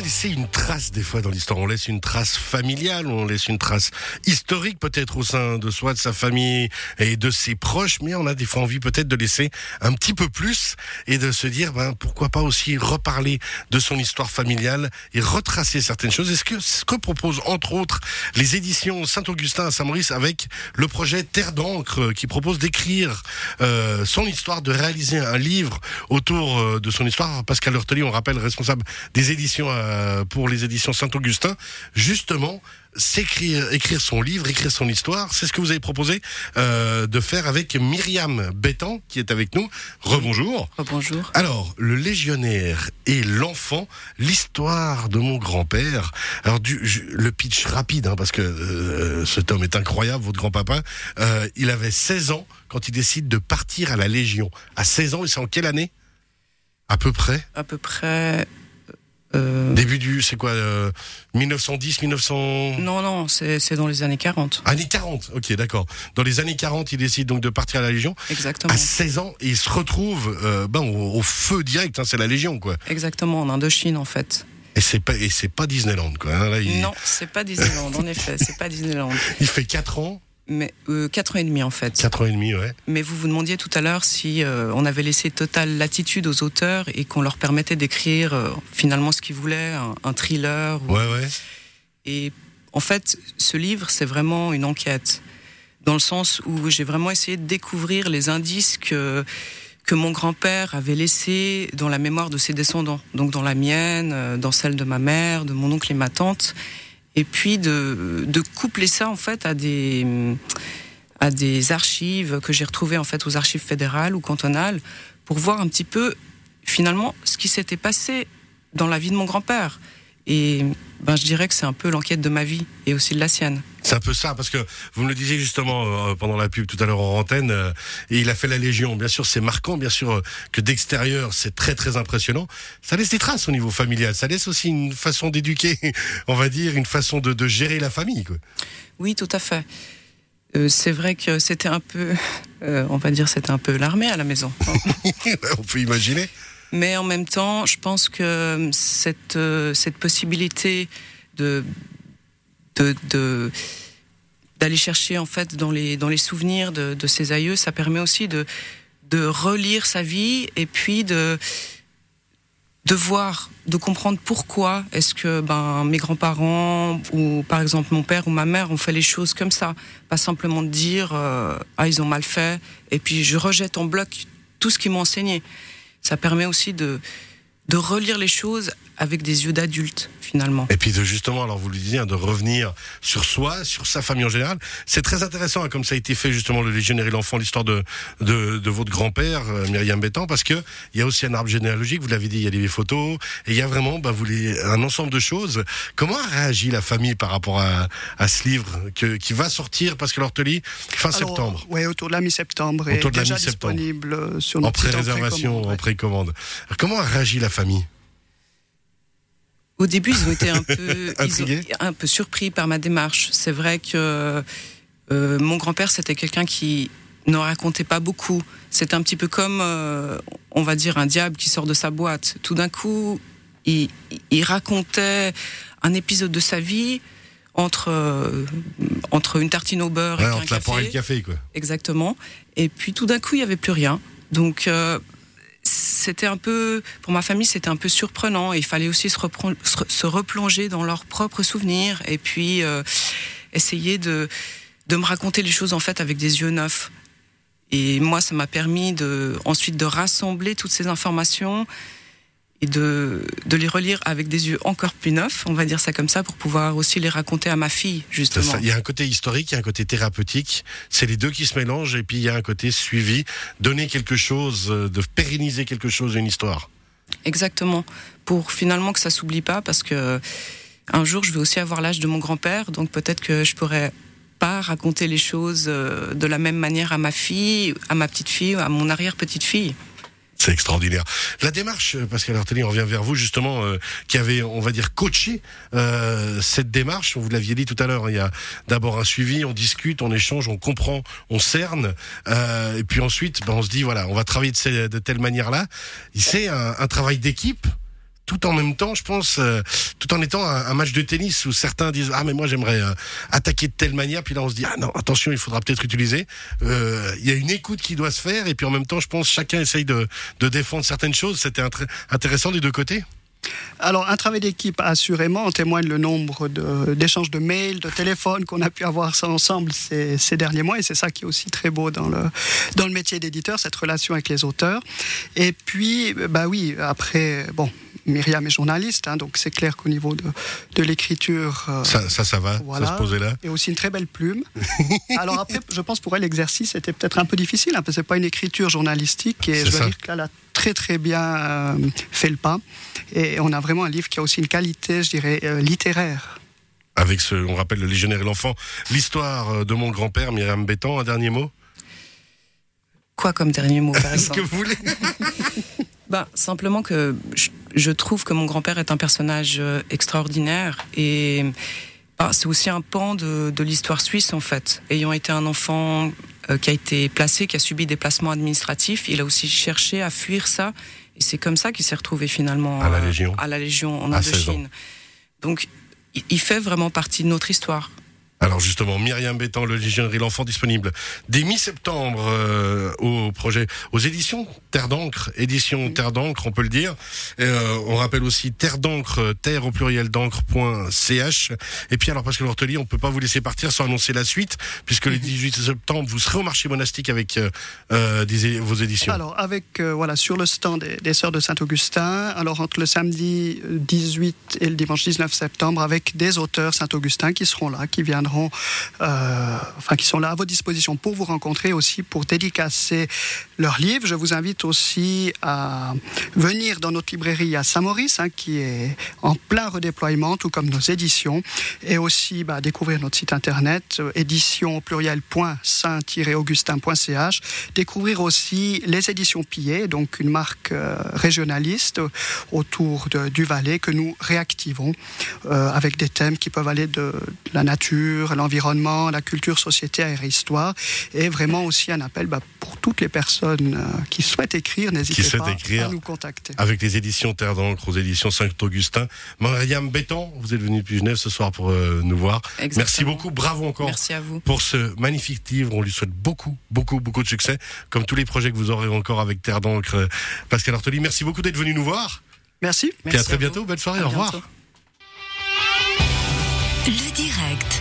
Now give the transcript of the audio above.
laisser une trace des fois dans l'histoire. On laisse une trace familiale, on laisse une trace historique peut-être au sein de soi, de sa famille et de ses proches, mais on a des fois envie peut-être de laisser un petit peu plus et de se dire ben, pourquoi pas aussi reparler de son histoire familiale et retracer certaines choses. Est-ce que ce que proposent entre autres les éditions Saint-Augustin à Saint-Maurice avec le projet Terre d'encre qui propose d'écrire euh, son histoire, de réaliser un livre autour euh, de son histoire? Pascal Hurteli, on rappelle, responsable des éditions euh, pour les éditions Saint-Augustin, justement s'écrire, écrire son livre, écrire son histoire. C'est ce que vous avez proposé euh, de faire avec Myriam Bétan, qui est avec nous. Rebonjour. Bonjour. Alors, le légionnaire et l'enfant, l'histoire de mon grand-père. Alors, du, le pitch rapide, hein, parce que euh, cet homme est incroyable, votre grand-papa. Euh, il avait 16 ans quand il décide de partir à la Légion. À 16 ans, et c'est en quelle année? À peu près À peu près. Euh, Début du, c'est quoi, euh, 1910, 1900 Non, non, c'est c'est dans les années 40. Années 40, ok, d'accord. Dans les années 40, il décide donc de partir à la Légion. Exactement. À 16 ans, et il se retrouve euh, ben, au, au feu direct, hein, c'est la Légion, quoi. Exactement, en Indochine, en fait. Et c'est pas, et c'est pas Disneyland, quoi. hein. Là, il, Non, c'est pas Disneyland, en effet, c'est pas Disneyland. il fait 4 ans, Mais euh, 4 ans et demi, en fait. 4 ans et demi, ouais. Mais vous vous demandiez tout à l'heure si euh, on avait laissé totale latitude aux auteurs et qu'on leur permettait d'écrire euh, finalement ce qu'ils voulaient, un, un thriller. ou- Ouais, ouais. Et en fait, ce livre, c'est vraiment une enquête. Dans le sens où j'ai vraiment essayé de découvrir les indices que, que mon grand-père avait laissés dans la mémoire de ses descendants. Donc dans la mienne, euh, dans celle de ma mère, de mon oncle et ma tante. Et puis de, coupler ça, en fait, à des, à des archives que j'ai retrouvées, en fait, aux archives fédérales ou cantonales pour voir un petit peu, finalement, ce qui s'était passé dans la vie de mon grand-père. Et ben, je dirais que c'est un peu l'enquête de ma vie et aussi de la sienne. C'est un peu ça, parce que vous me le disiez justement euh, pendant la pub tout à l'heure en antenne, euh, et il a fait la Légion. Bien sûr, c'est marquant, bien sûr, euh, que d'extérieur, c'est très très impressionnant. Ça laisse des traces au niveau familial. Ça laisse aussi une façon d'éduquer, on va dire, une façon de, de gérer la famille. Quoi. Oui, tout à fait. C'est vrai que c'était un peu, on va dire, c'était un peu l'armée à la maison. on peut imaginer. Mais en même temps, je pense que cette, euh, cette possibilité de, d'aller chercher en fait dans les, dans les souvenirs de, de ses aïeux, ça permet aussi de, de relire sa vie et puis de, de voir, de comprendre pourquoi est-ce que ben, mes grands-parents ou par exemple mon père ou ma mère ont fait les choses comme ça. Pas simplement de dire euh, ah ils ont mal fait et puis je rejette en bloc tout ce qu'ils m'ont enseigné. Ça permet aussi de, relire les choses avec des yeux d'adulte finalement. Et puis de justement, alors vous le disiez, hein, de revenir sur soi, sur sa famille en général. C'est très intéressant, hein, comme ça a été fait justement le légionnaire et l'enfant, l'histoire de, de, de votre grand-père, euh, Myriam Bétan, parce que il y a aussi un arbre généalogique, vous l'avez dit, il y a des photos, et il y a vraiment bah, vous les, un ensemble de choses. Comment a réagi la famille par rapport à, à ce livre que, qui va sortir, parce que l'Horteli, fin Alors, septembre? Ouais, autour de la mi-septembre. et Autour de la mi-septembre. disponible euh, sur en notre site pré-réservation, précommande, en précommande. Alors, Comment a réagi la famille? Au début, ils ont été un peu, ils ont- Intrigués un peu surpris par ma démarche. C'est vrai que euh, mon grand-père, c'était quelqu'un qui ne racontait pas beaucoup. C'est un petit peu comme, euh, on va dire, un diable qui sort de sa boîte. Tout d'un coup, il, il racontait un épisode de sa vie entre, euh, entre une tartine au beurre Ouais, et un Entre la poire et le café. café, quoi. Exactement. Et puis tout d'un coup, il n'y avait plus rien. Donc euh, c'était un peu, pour ma famille, c'était un peu surprenant. Il fallait aussi se replonger dans leurs propres souvenirs et puis euh, essayer de, de me raconter les choses en fait avec des yeux neufs. Et moi, ça m'a permis de, ensuite de rassembler toutes ces informations et de, de les relire avec des yeux encore plus neufs, on va dire ça comme ça, pour pouvoir aussi les raconter à ma fille, justement. ça. Il y a un côté historique, il y a un côté thérapeutique. C'est les deux qui se mélangent et puis il y a un côté suivi, donner quelque chose, euh, de pérenniser quelque chose, une histoire. Exactement. Pour finalement que ça s'oublie pas, parce que un jour je vais aussi avoir l'âge de mon grand-père, donc peut-être que je pourrais pas raconter les choses euh, de la même manière à ma fille, à ma petite fille, à mon arrière-petite fille. Extraordinaire. La démarche, euh, Pascal Artelli, on revient vers vous justement, euh, qui avait, on va dire, coaché euh, cette démarche. Vous l'aviez dit tout à l'heure. hein, il y a d'abord un suivi, on discute, on échange, on comprend, on cerne, euh, et puis ensuite, ben, on se dit voilà, on va travailler de telle manière-là. C'est un, un travail d'équipe tout en même temps, je pense, euh, tout en étant un, match de tennis où certains disent ah mais moi j'aimerais euh, attaquer de telle manière, puis là on se dit ah non attention il faudra peut-être utiliser. Euh, Il y a une écoute qui doit se faire et puis en même temps je pense chacun essaye de, défendre certaines choses. C'était intéressant des deux côtés. Alors, un travail d'équipe, assurément, en témoigne le nombre d'échanges de, mails, de téléphones qu'on a pu avoir ensemble ces, ces, derniers mois. Et c'est ça qui est aussi très beau dans le, dans le métier d'éditeur, cette relation avec les auteurs. Et puis, bah oui, après, bon, Myriam est journaliste, hein, donc c'est clair qu'au niveau de, de l'écriture. Euh, ça, ça, ça, va, voilà, ça se posait là. Et aussi une très belle plume. Alors après, je pense pour elle, l'exercice était peut-être un peu difficile, hein, parce que c'est pas une écriture journalistique. Et je dois dire qu'elle a très très bien euh, fait le pas. Et on a vraiment un livre qui a aussi une qualité, je dirais, euh, littéraire. Avec ce, on rappelle le légionnaire et l'enfant, l'histoire de mon grand-père, Myriam Bétan, un dernier mot? Quoi comme dernier mot, par exemple Ce que vous voulez bah, Simplement que je, je trouve que mon grand-père est un personnage euh, extraordinaire et bah, c'est aussi un pan de, de l'histoire suisse en fait. Ayant été un enfant euh, qui a été placé, qui a subi des placements administratifs, il a aussi cherché à fuir ça et c'est comme ça qu'il s'est retrouvé finalement à la Légion, à la Légion en Indochine. Donc il fait vraiment partie de notre histoire. Alors justement, Myriam Bétan, le légionnaire et l'enfant disponible dès mi-septembre euh, au projet, aux éditions Terre d'encre, édition Terre d'encre, on peut le dire. Euh, on rappelle aussi Terre d'encre, terre au pluriel d'encre.ch. Et puis alors Pascal Hortelier, on peut pas vous laisser partir sans annoncer la suite, puisque le 18 septembre, vous serez au marché monastique avec euh, des, vos éditions. Alors avec voilà sur le stand des, des Sœurs de Saint-Augustin. Alors entre le samedi 18 et le dimanche 19 septembre, avec des auteurs Saint-Augustin qui seront là, qui viendront euh, qui sont là à votre disposition pour vous rencontrer aussi, pour dédicacer leurs livres. Je vous invite aussi à venir dans notre librairie à Saint-Maurice, hein, qui est en plein redéploiement, tout comme nos éditions, et aussi bah, découvrir notre site internet euh, édition pluriel.saint-augustin.ch, découvrir aussi les éditions Pillet, donc une marque euh, régionaliste autour de, du Valais que nous réactivons euh, avec des thèmes qui peuvent aller de la nature, l'environnement, la culture, société, et histoire, et vraiment aussi un appel bah, pour toutes les personnes euh, qui souhaitent écrire, n'hésitez pas écrire à nous contacter. Avec les éditions Terre d'encre aux éditions Saint-Augustin. Mariam Béton, vous êtes venue depuis Genève ce soir pour euh, nous voir. Exactement. Merci beaucoup, bravo encore Merci à vous. pour ce magnifique livre. On lui souhaite beaucoup, beaucoup, beaucoup de succès, comme tous les projets que vous aurez encore avec Terre d'encre. Euh, Pascal Artoli, merci beaucoup d'être venu nous voir. Merci. Puis à très bientôt, belle soirée, À au revoir. Le direct.